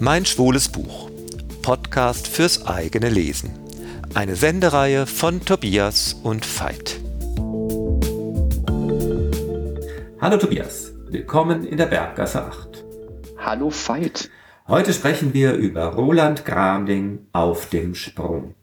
Mein schwules Buch. Podcast fürs eigene Lesen. Eine Sendereihe von Tobias und Veit. Hallo Tobias, willkommen in der Berggasse 8. Hallo Veit. Heute sprechen wir über Roland Gramling auf dem Sprung.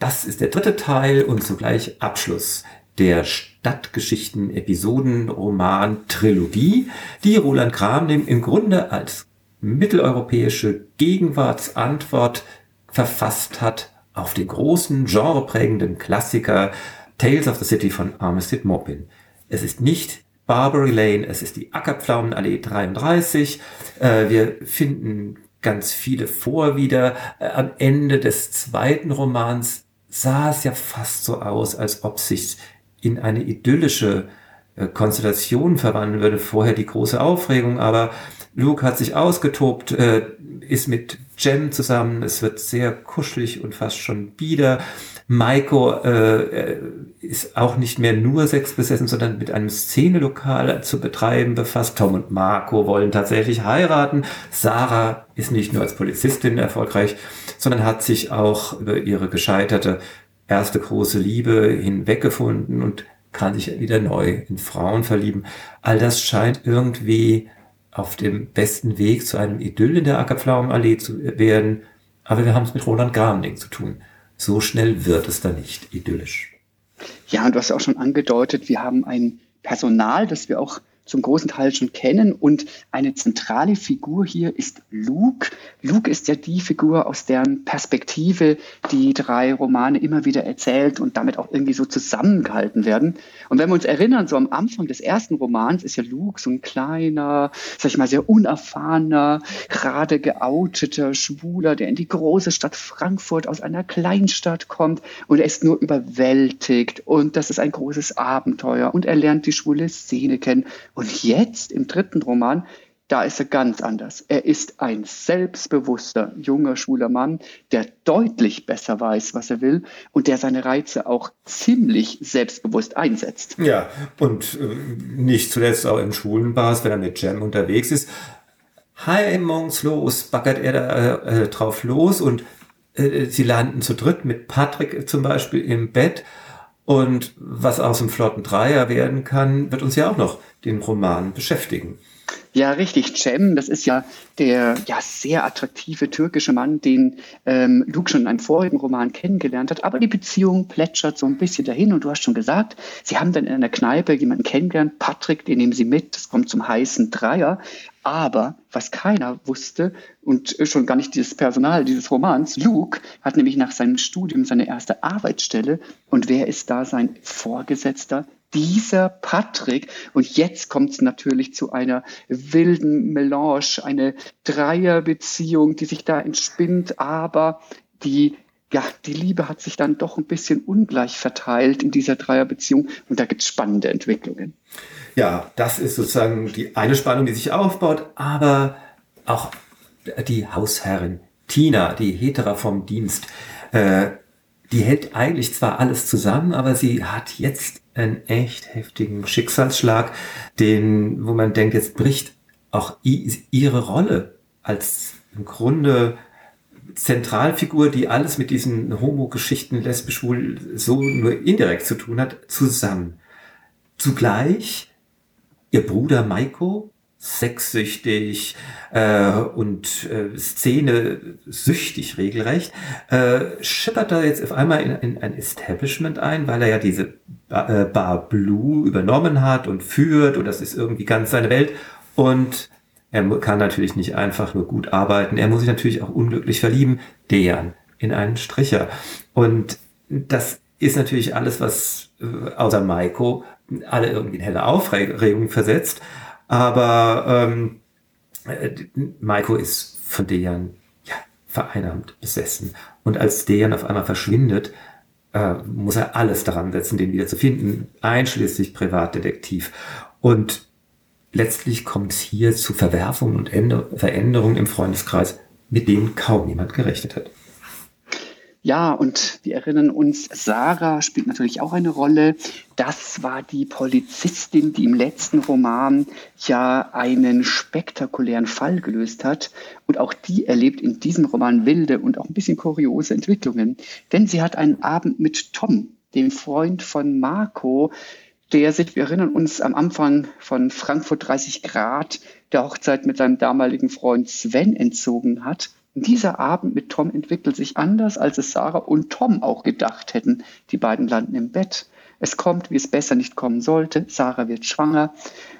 Das ist der dritte Teil und zugleich Abschluss der Stadtgeschichten-Episoden-Roman-Trilogie, die Roland Gramling im Grunde als mitteleuropäische Gegenwartsantwort verfasst hat auf den großen, genreprägenden Klassiker Tales of the City von Armistead Maupin. Es ist nicht Barbary Lane, es ist die Ackerpflaumenallee 33. Äh, wir finden ganz viele vor wieder. Äh, am Ende des zweiten Romans sah es ja fast so aus, als ob sich in eine idyllische äh, Konstellation verwandeln würde. Vorher die große Aufregung, aber Luke hat sich ausgetobt, äh, ist mit Jem zusammen. Es wird sehr kuschelig und fast schon bieder. Maiko äh, ist auch nicht mehr nur sexbesessen, sondern mit einem Szenelokal zu betreiben befasst. Tom und Marco wollen tatsächlich heiraten. Sarah ist nicht nur als Polizistin erfolgreich, sondern hat sich auch über ihre gescheiterte erste große Liebe hinweggefunden und kann sich wieder neu in Frauen verlieben. All das scheint irgendwie auf dem besten Weg zu einem Idyll in der Ackerpflaumenallee zu werden. Aber wir haben es mit Roland Gramling zu tun. So schnell wird es da nicht idyllisch. Ja, und du hast ja auch schon angedeutet, wir haben ein Personal, das wir auch zum großen Teil schon kennen. Und eine zentrale Figur hier ist Luke. Luke ist ja die Figur, aus deren Perspektive die drei Romane immer wieder erzählt und damit auch irgendwie so zusammengehalten werden. Und wenn wir uns erinnern, so am Anfang des ersten Romans ist ja Luke so ein kleiner, sag ich mal, sehr unerfahrener, gerade geouteter Schwuler, der in die große Stadt Frankfurt aus einer Kleinstadt kommt und er ist nur überwältigt und das ist ein großes Abenteuer und er lernt die schwule Szene kennen und jetzt im dritten Roman, da ist er ganz anders. Er ist ein selbstbewusster, junger, schwuler Mann, der deutlich besser weiß, was er will und der seine Reize auch ziemlich selbstbewusst einsetzt. Ja, und äh, nicht zuletzt auch in schwulen Bars, wenn er mit Jam unterwegs ist. Heimungslos backert er da äh, äh, drauf los und äh, sie landen zu dritt mit Patrick zum Beispiel im Bett und was aus dem flotten Dreier werden kann, wird uns ja auch noch den Roman beschäftigen. Ja, richtig. Cem, das ist ja der ja, sehr attraktive türkische Mann, den ähm, Luke schon in einem vorigen Roman kennengelernt hat. Aber die Beziehung plätschert so ein bisschen dahin. Und du hast schon gesagt, sie haben dann in einer Kneipe jemanden kennengelernt. Patrick, den nehmen sie mit. Das kommt zum heißen Dreier. Aber was keiner wusste und schon gar nicht dieses Personal dieses Romans, Luke hat nämlich nach seinem Studium seine erste Arbeitsstelle. Und wer ist da sein Vorgesetzter? Dieser Patrick. Und jetzt kommt es natürlich zu einer wilden Melange, eine Dreierbeziehung, die sich da entspinnt, aber die ja, die Liebe hat sich dann doch ein bisschen ungleich verteilt in dieser Dreierbeziehung und da gibt es spannende Entwicklungen. Ja, das ist sozusagen die eine Spannung, die sich aufbaut, aber auch die Hausherrin Tina, die Hetera vom Dienst, äh, die hält eigentlich zwar alles zusammen, aber sie hat jetzt einen echt heftigen Schicksalsschlag, den, wo man denkt, jetzt bricht auch ihre Rolle als im Grunde Zentralfigur, die alles mit diesen Homo-Geschichten, lesbisch, schwul, so nur indirekt zu tun hat, zusammen. Zugleich ihr Bruder Maiko sexsüchtig äh, und äh, Szene süchtig regelrecht, äh, schippert da jetzt auf einmal in, in ein Establishment ein, weil er ja diese Bar, äh, Bar Blue übernommen hat und führt und das ist irgendwie ganz seine Welt. Und er kann natürlich nicht einfach nur gut arbeiten, er muss sich natürlich auch unglücklich verlieben, Dejan, in einen Stricher. Und das ist natürlich alles, was äh, außer Maiko alle irgendwie in helle Aufregung versetzt aber ähm, äh, Maiko ist von Dejan ja, vereinnahmt, besessen. Und als Dejan auf einmal verschwindet, äh, muss er alles daran setzen, den wieder zu finden, einschließlich Privatdetektiv. Und letztlich kommt es hier zu Verwerfungen und Änder Veränderungen im Freundeskreis, mit denen kaum jemand gerechnet hat. Ja, und wir erinnern uns, Sarah spielt natürlich auch eine Rolle. Das war die Polizistin, die im letzten Roman ja einen spektakulären Fall gelöst hat. Und auch die erlebt in diesem Roman wilde und auch ein bisschen kuriose Entwicklungen. Denn sie hat einen Abend mit Tom, dem Freund von Marco, der sich, wir erinnern uns am Anfang von Frankfurt 30 Grad, der Hochzeit mit seinem damaligen Freund Sven entzogen hat. Dieser Abend mit Tom entwickelt sich anders, als es Sarah und Tom auch gedacht hätten. Die beiden landen im Bett. Es kommt, wie es besser nicht kommen sollte. Sarah wird schwanger.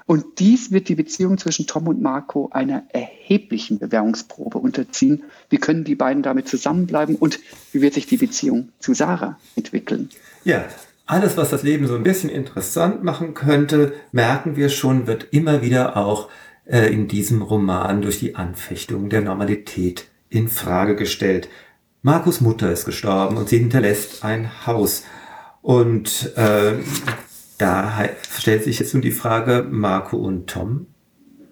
Und dies wird die Beziehung zwischen Tom und Marco einer erheblichen Bewährungsprobe unterziehen. Wie können die beiden damit zusammenbleiben und wie wird sich die Beziehung zu Sarah entwickeln? Ja, alles, was das Leben so ein bisschen interessant machen könnte, merken wir schon, wird immer wieder auch äh, in diesem Roman durch die Anfechtung der Normalität in Frage gestellt. Markus Mutter ist gestorben und sie hinterlässt ein Haus. Und äh, da stellt sich jetzt nun die Frage, Marco und Tom,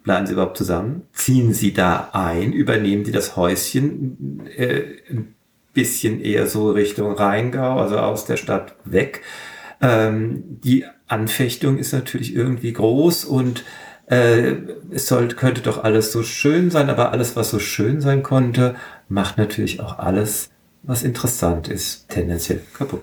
bleiben sie überhaupt zusammen? Ziehen sie da ein? Übernehmen sie das Häuschen äh, ein bisschen eher so Richtung Rheingau, also aus der Stadt weg? Ähm, die Anfechtung ist natürlich irgendwie groß und äh, es soll, könnte doch alles so schön sein, aber alles, was so schön sein konnte, macht natürlich auch alles, was interessant ist, tendenziell kaputt.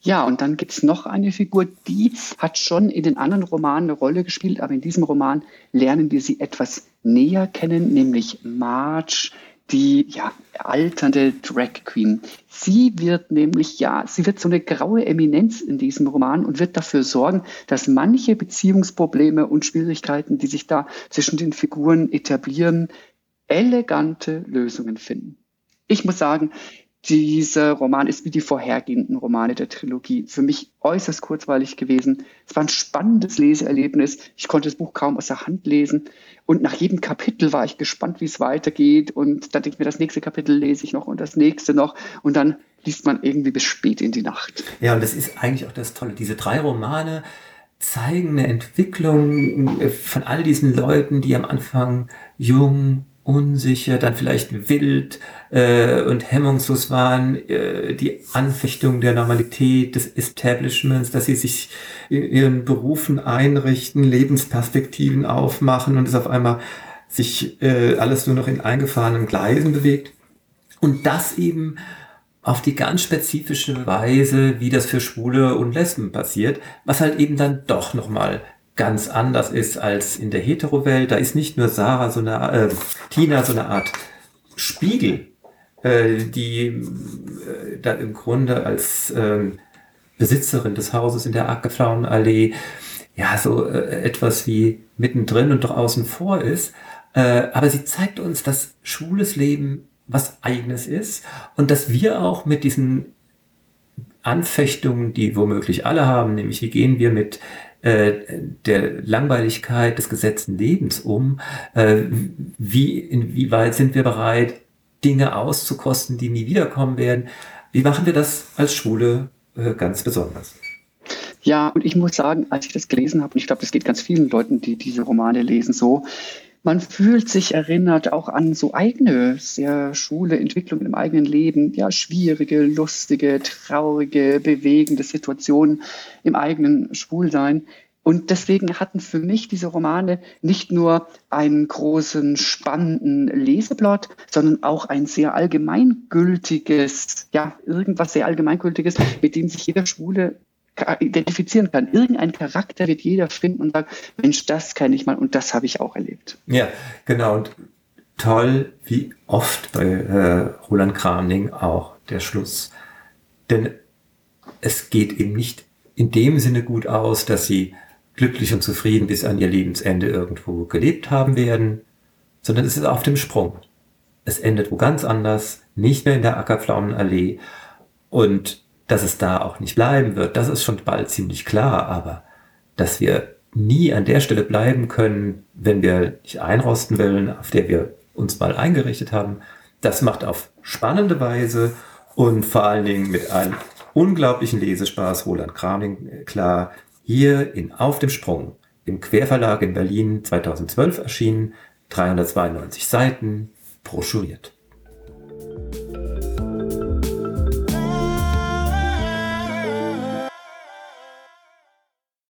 Ja, und dann gibt es noch eine Figur, die hat schon in den anderen Romanen eine Rolle gespielt, aber in diesem Roman lernen wir sie etwas näher kennen, nämlich Marge, die ja, alternde Drag Queen. Sie wird nämlich, ja, sie wird so eine graue Eminenz in diesem Roman und wird dafür sorgen, dass manche Beziehungsprobleme und Schwierigkeiten, die sich da zwischen den Figuren etablieren, elegante Lösungen finden. Ich muss sagen, dieser Roman ist wie die vorhergehenden Romane der Trilogie für mich äußerst kurzweilig gewesen. Es war ein spannendes Leseerlebnis. Ich konnte das Buch kaum aus der Hand lesen. Und nach jedem Kapitel war ich gespannt, wie es weitergeht. Und dann denke ich mir, das nächste Kapitel lese ich noch und das nächste noch. Und dann liest man irgendwie bis spät in die Nacht. Ja, und das ist eigentlich auch das Tolle. Diese drei Romane zeigen eine Entwicklung von all diesen Leuten, die am Anfang jung, unsicher, dann vielleicht wild äh, und hemmungslos waren, äh, die Anfechtung der Normalität des Establishments, dass sie sich in ihren Berufen einrichten, Lebensperspektiven aufmachen und es auf einmal sich äh, alles nur noch in eingefahrenen Gleisen bewegt. Und das eben auf die ganz spezifische Weise, wie das für Schwule und Lesben passiert, was halt eben dann doch nochmal ganz anders ist als in der Hetero-Welt. Da ist nicht nur Sarah so eine, äh, Tina so eine Art Spiegel, äh, die äh, da im Grunde als äh, Besitzerin des Hauses in der Ackerflauenallee ja so äh, etwas wie mittendrin und doch außen vor ist. Äh, aber sie zeigt uns, dass schwules Leben was eigenes ist und dass wir auch mit diesen Anfechtungen, die womöglich alle haben, nämlich wie gehen wir mit der Langweiligkeit des gesetzten Lebens um? Äh, wie, inwieweit sind wir bereit, Dinge auszukosten, die nie wiederkommen werden? Wie machen wir das als Schule äh, ganz besonders? Ja, und ich muss sagen, als ich das gelesen habe, und ich glaube, das geht ganz vielen Leuten, die diese Romane lesen, so, man fühlt sich erinnert auch an so eigene, sehr schwule Entwicklungen im eigenen Leben, ja, schwierige, lustige, traurige, bewegende Situationen im eigenen Schwulsein. Und deswegen hatten für mich diese Romane nicht nur einen großen, spannenden Leseplot, sondern auch ein sehr allgemeingültiges, ja, irgendwas sehr allgemeingültiges, mit dem sich jeder Schwule identifizieren kann. Irgendein Charakter wird jeder finden und sagen, Mensch, das kenne ich mal und das habe ich auch erlebt. Ja, genau. Und toll, wie oft bei äh, Roland Kramning auch der Schluss. Denn es geht eben nicht in dem Sinne gut aus, dass sie glücklich und zufrieden bis an ihr Lebensende irgendwo gelebt haben werden, sondern es ist auf dem Sprung. Es endet wo ganz anders, nicht mehr in der Ackerpflaumenallee und dass es da auch nicht bleiben wird, das ist schon bald ziemlich klar, aber dass wir nie an der Stelle bleiben können, wenn wir nicht einrosten wollen, auf der wir uns mal eingerichtet haben, das macht auf spannende Weise und vor allen Dingen mit einem unglaublichen Lesespaß Roland Kraming klar, hier in Auf dem Sprung im Querverlag in Berlin 2012 erschienen, 392 Seiten, broschuriert.